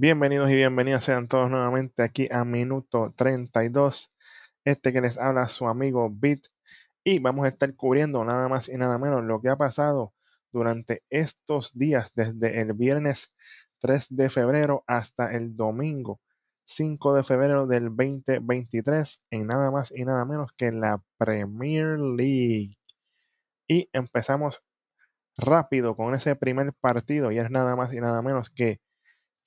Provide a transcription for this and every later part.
Bienvenidos y bienvenidas sean todos nuevamente aquí a minuto 32. Este que les habla su amigo Bit. Y vamos a estar cubriendo nada más y nada menos lo que ha pasado durante estos días, desde el viernes 3 de febrero hasta el domingo 5 de febrero del 2023, en nada más y nada menos que la Premier League. Y empezamos rápido con ese primer partido, y es nada más y nada menos que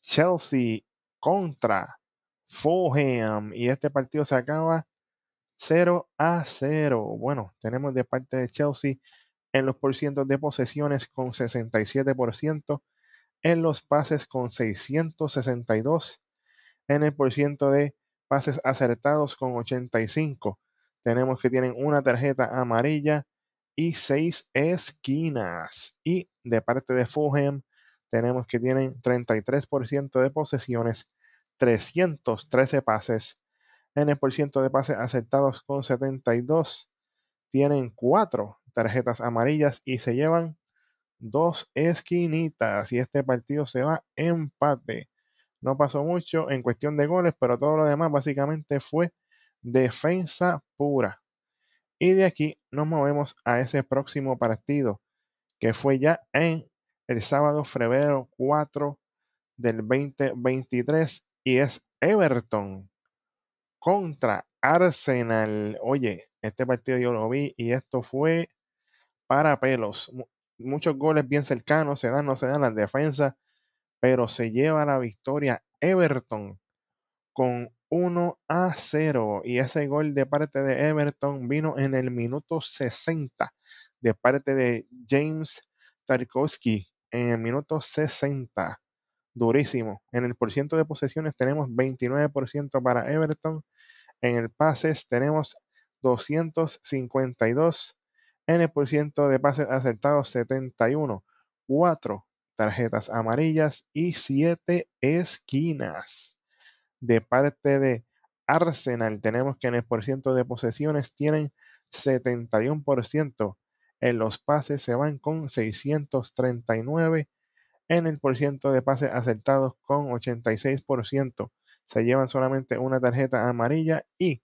Chelsea contra Fulham. Y este partido se acaba 0 a 0. Bueno, tenemos de parte de Chelsea en los porcientos de posesiones con 67%, en los pases con 662, en el porciento de pases acertados con 85. Tenemos que tienen una tarjeta amarilla y seis esquinas. Y de parte de Fulham, tenemos que tienen 33% de posesiones, 313 pases. En el porciento de pases aceptados con 72, tienen cuatro tarjetas amarillas y se llevan dos esquinitas. Y este partido se va empate. No pasó mucho en cuestión de goles, pero todo lo demás básicamente fue defensa pura. Y de aquí nos movemos a ese próximo partido, que fue ya en el sábado febrero 4 del 2023 y es Everton contra Arsenal. Oye, este partido yo lo vi y esto fue para pelos. Muchos goles bien cercanos, se dan, no se dan las defensas, pero se lleva la victoria Everton con 1 a 0 y ese gol de parte de Everton vino en el minuto 60 de parte de James Tarkowski en el minuto 60. Durísimo. En el porciento de posesiones tenemos 29% para Everton. En el pases tenemos 252. En el porciento de pases acertados 71. 4 tarjetas amarillas y 7 esquinas. De parte de Arsenal tenemos que en el porciento de posesiones tienen 71% en los pases se van con 639. En el porciento de pases acertados con 86%. Se llevan solamente una tarjeta amarilla y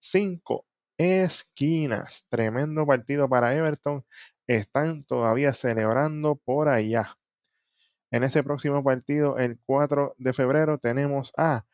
5 esquinas. Tremendo partido para Everton. Están todavía celebrando por allá. En ese próximo partido, el 4 de febrero, tenemos a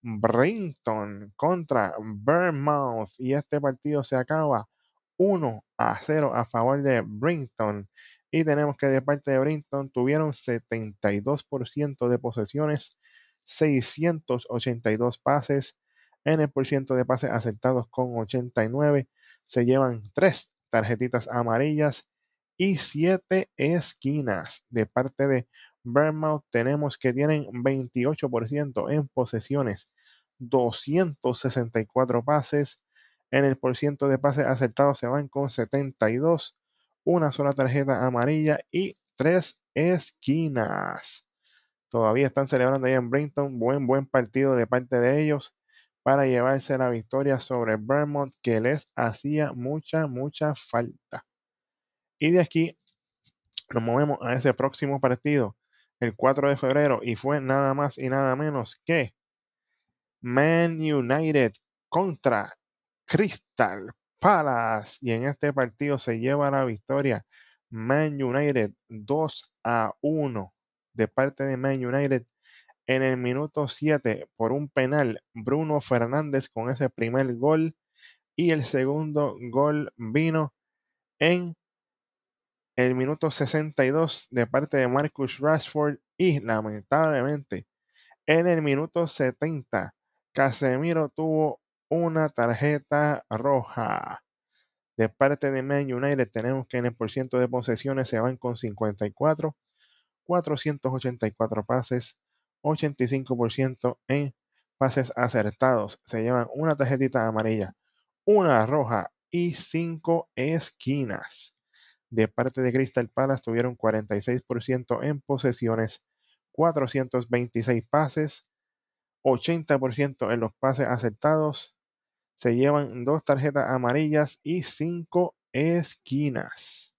Brinton contra Bournemouth. Y este partido se acaba 1 a 0 a favor de Brinton. Y tenemos que de parte de Brinton tuvieron 72% de posesiones, 682 pases. En el porciento de pases aceptados con 89 se llevan 3 tarjetitas amarillas y 7 esquinas. De parte de Bournemouth tenemos que tienen 28% en posesiones, 264 pases, en el porciento de pases acertados se van con 72, una sola tarjeta amarilla y tres esquinas. Todavía están celebrando ahí en Brinton. Buen, buen partido de parte de ellos para llevarse la victoria sobre Vermont que les hacía mucha, mucha falta. Y de aquí nos movemos a ese próximo partido, el 4 de febrero, y fue nada más y nada menos que Man United contra Crystal Palace. Y en este partido se lleva la victoria Man United 2 a 1 de parte de Man United en el minuto 7 por un penal. Bruno Fernández con ese primer gol. Y el segundo gol vino en el minuto 62 de parte de Marcus Rashford. Y lamentablemente en el minuto 70 Casemiro tuvo una tarjeta roja. De parte de Man United tenemos que en el porciento de posesiones se van con 54, 484 pases, 85% en pases acertados. Se llevan una tarjetita amarilla, una roja y 5 esquinas. De parte de Crystal Palace tuvieron 46% en posesiones, 426 pases, 80% en los pases aceptados, se llevan dos tarjetas amarillas y cinco esquinas.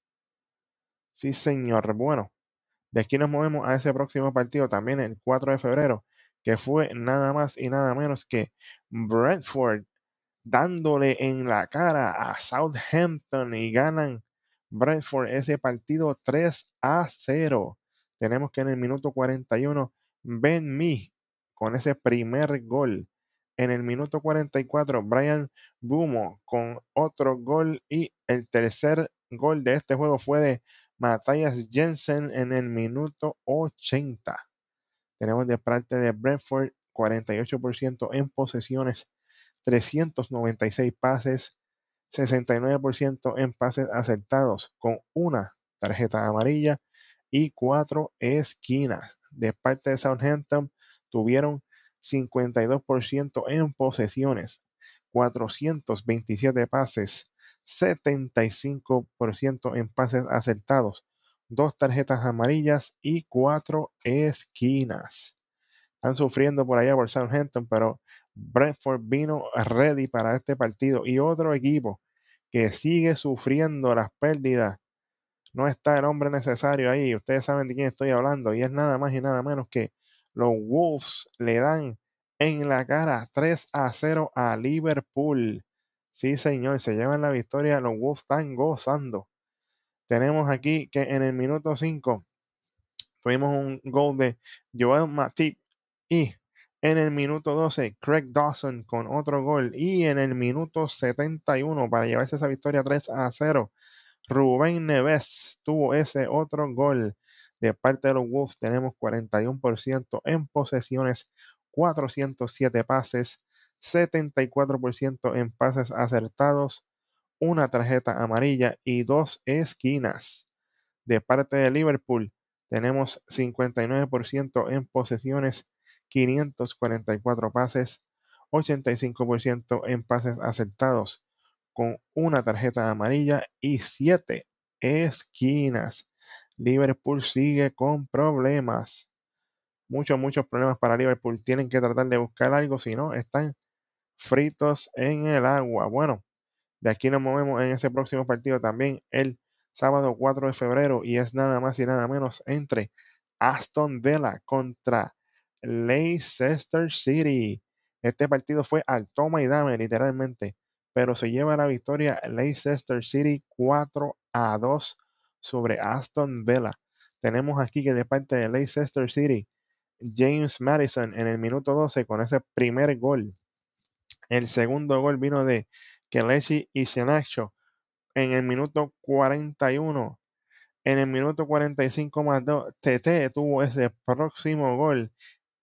Sí, señor. Bueno, de aquí nos movemos a ese próximo partido también el 4 de febrero. que fue nada más y nada menos que Brentford dándole en la cara a Southampton y ganan Brentford ese partido 3 a 0. Tenemos que en el minuto 41 Ben Mee con ese primer gol. En el minuto 44 Brian Bumo con otro gol y el tercer gol de este juego fue de Matthias Jensen en el minuto 80. Tenemos de parte de Brentford 48% en posesiones, 396 pases, 69% en pases acertados con una tarjeta amarilla y cuatro esquinas. De parte de Southampton tuvieron 52% en posesiones, 427 pases, 75% en pases acertados, dos tarjetas amarillas y cuatro esquinas. Están sufriendo por allá por Southampton, pero Brentford vino ready para este partido. Y otro equipo que sigue sufriendo las pérdidas. No está el hombre necesario ahí. Ustedes saben de quién estoy hablando. Y es nada más y nada menos que los Wolves le dan en la cara 3 a 0 a Liverpool. Sí, señor, se llevan la victoria. Los Wolves están gozando. Tenemos aquí que en el minuto 5 tuvimos un gol de Joel Matip y en el minuto 12 Craig Dawson con otro gol y en el minuto 71 para llevarse esa victoria 3 a 0 Rubén Neves tuvo ese otro gol de parte de los Wolves tenemos 41% en posesiones 407 pases 74% en pases acertados una tarjeta amarilla y dos esquinas. De parte de Liverpool, tenemos 59% en posesiones, 544 pases, 85% en pases acertados, con una tarjeta amarilla y 7 esquinas. Liverpool sigue con problemas. Muchos, muchos problemas para Liverpool. Tienen que tratar de buscar algo, si no, están fritos en el agua. Bueno, de aquí nos movemos en ese próximo partido también el sábado 4 de febrero y es nada más y nada menos entre Aston Villa contra Leicester City. Este partido fue al toma y dame literalmente, pero se lleva la victoria Leicester City 4 a 2 sobre Aston Villa. Tenemos aquí que de parte de Leicester City, James Madison en el minuto 12 con ese primer gol. El segundo gol vino de Kelechi y Senacho en el minuto 41. En el minuto 45 más 2, TT tuvo ese próximo gol.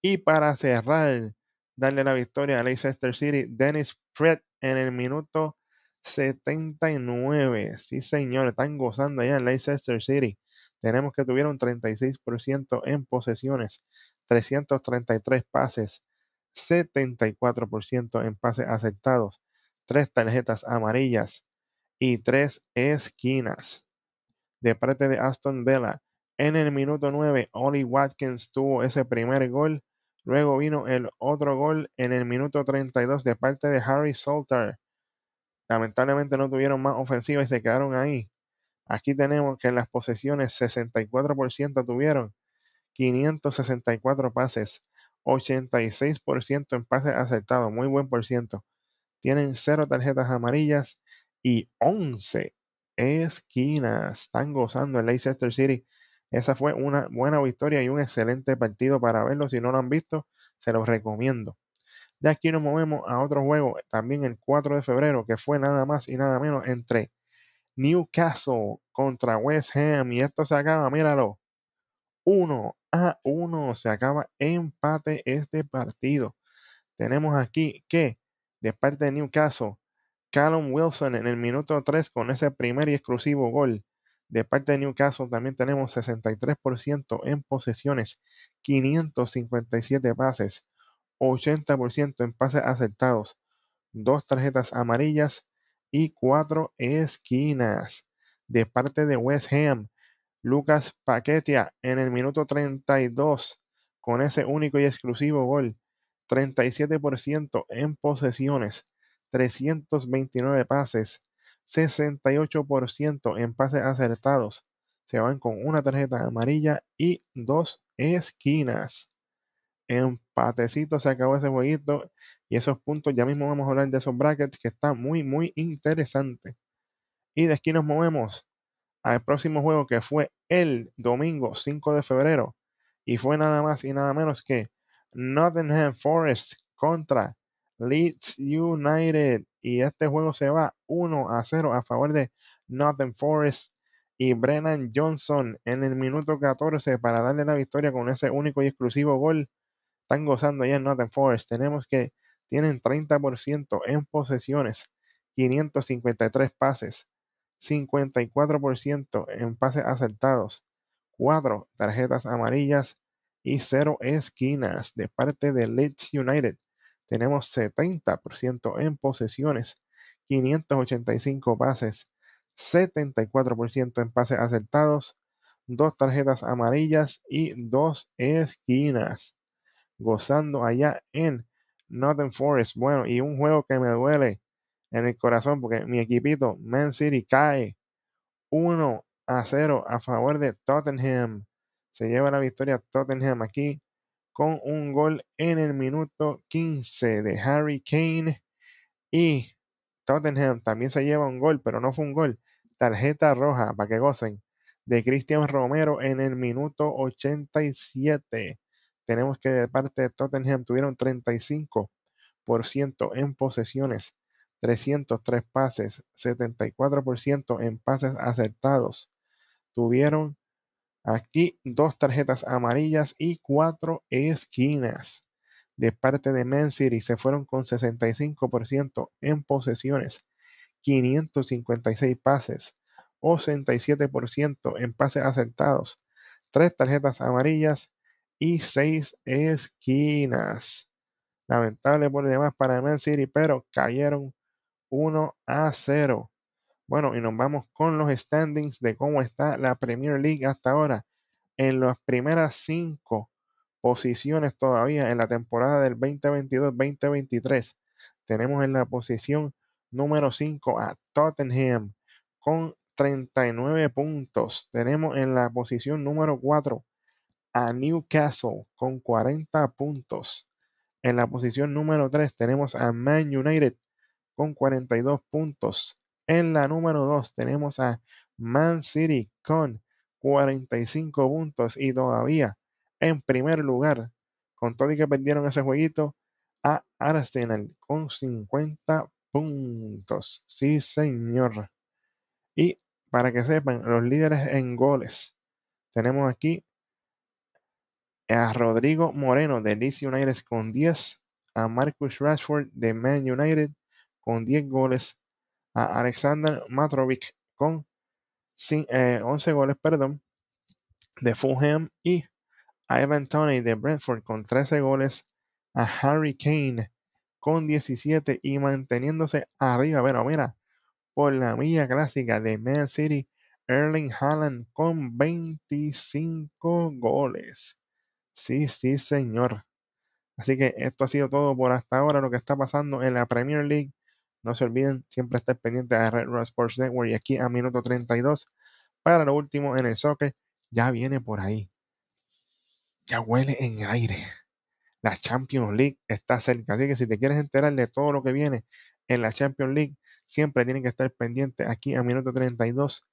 Y para cerrar, darle la victoria a Leicester City, Dennis Fred en el minuto 79. Sí, señor, están gozando allá en Leicester City. Tenemos que tuvieron 36% en posesiones, 333 pases, 74% en pases aceptados, tres tarjetas amarillas y tres esquinas. De parte de Aston Villa, en el minuto 9, Oli Watkins tuvo ese primer gol. Luego vino el otro gol en el minuto 32 de parte de Harry Salter. Lamentablemente no tuvieron más ofensiva y se quedaron ahí. Aquí tenemos que en las posesiones 64% tuvieron 564 pases, 86% en pases aceptados, muy buen por ciento tienen cero tarjetas amarillas y 11 esquinas. Están gozando el Leicester City. Esa fue una buena victoria y un excelente partido para verlo. Si no lo han visto, se los recomiendo. De aquí nos movemos a otro juego, también el 4 de febrero, que fue nada más y nada menos entre Newcastle contra West Ham. Y esto se acaba, míralo. 1 a 1. Se acaba empate este partido. Tenemos aquí que de parte de Newcastle. Callum Wilson en el minuto 3 con ese primer y exclusivo gol. De parte de Newcastle también tenemos 63% en posesiones, 557 pases, 80% en pases aceptados, dos tarjetas amarillas y cuatro esquinas. De parte de West Ham, Lucas Paquetia en el minuto 32 con ese único y exclusivo gol 37% en posesiones, 329 pases, 68% en pases acertados. Se van con una tarjeta amarilla y dos esquinas. Empatecito se acabó ese jueguito y esos puntos, ya mismo vamos a hablar de esos brackets que está muy, muy interesante. Y de aquí nos movemos al próximo juego que fue el domingo 5 de febrero y fue nada más y nada menos que Nottingham Forest contra Leeds United y este juego se va 1 a 0 a favor de Nottingham Forest y Brennan Johnson en el minuto 14 para darle la victoria con ese único y exclusivo gol. Están gozando ya en Nottingham Forest. Tenemos que tienen 30% en posesiones, 553 pases, 54% en pases acertados, 4 tarjetas amarillas y 0 esquinas de parte de Leeds United. Tenemos 70% en posesiones, 585 pases, 74% en pases acertados, 2 tarjetas amarillas y 2 esquinas. Gozando allá en Northern Forest. Bueno, y un juego que me duele en el corazón porque mi equipito, Man City, cae 1 a 0 a favor de Tottenham. Se lleva la victoria Tottenham aquí con un gol en el minuto 15 de Harry Kane. Y Tottenham también se lleva un gol, pero no fue un gol. Tarjeta roja para que gocen de Cristian Romero en el minuto 87. Tenemos que de parte de Tottenham tuvieron 35% en posesiones, 303 pases, 74% en pases acertados. Tuvieron aquí dos tarjetas amarillas y cuatro esquinas. De parte de Man City se fueron con 65% en posesiones, 556 pases, 87% en pases acertados, tres tarjetas amarillas y seis esquinas. Lamentable por demás para Man City, pero cayeron 1 a 0. Bueno, y nos vamos con los standings de cómo está la Premier League hasta ahora. En las primeras cinco posiciones todavía en la temporada del 2022-2023, tenemos en la posición número 5 a Tottenham con 39 puntos. Tenemos en la posición número 4 a Newcastle con 40 puntos. En la posición número 3 tenemos a Man United con 42 puntos. En la número 2 tenemos a Man City con 45 puntos y todavía en primer lugar, con todo y que perdieron ese jueguito, a Arsenal con 50 puntos. Sí, señor. Y para que sepan, los líderes en goles. Tenemos aquí a Rodrigo Moreno de DC United con 10, a Marcus Rashford de Man United con 10 goles, a Alexander Matrovic con 11 eh, goles, perdón, de Fulham y a Evan Tony de Brentford con 13 goles, a Harry Kane con 17 y manteniéndose arriba, bueno, mira, por la milla clásica de Man City, Erling Haaland con 25 goles. Sí, sí, señor. Así que esto ha sido todo por hasta ahora, lo que está pasando en la Premier League. No se olviden siempre estar pendiente de Red Rock Sports Network y aquí a minuto 32 para lo último en el soccer. Ya viene por ahí. Ya huele en el aire. La Champions League está cerca. Así que si te quieres enterar de todo lo que viene en la Champions League, siempre tienen que estar pendiente aquí a minuto 32.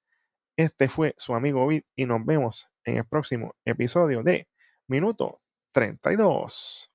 Este fue su amigo Vid y nos vemos en el próximo episodio de Minuto 32.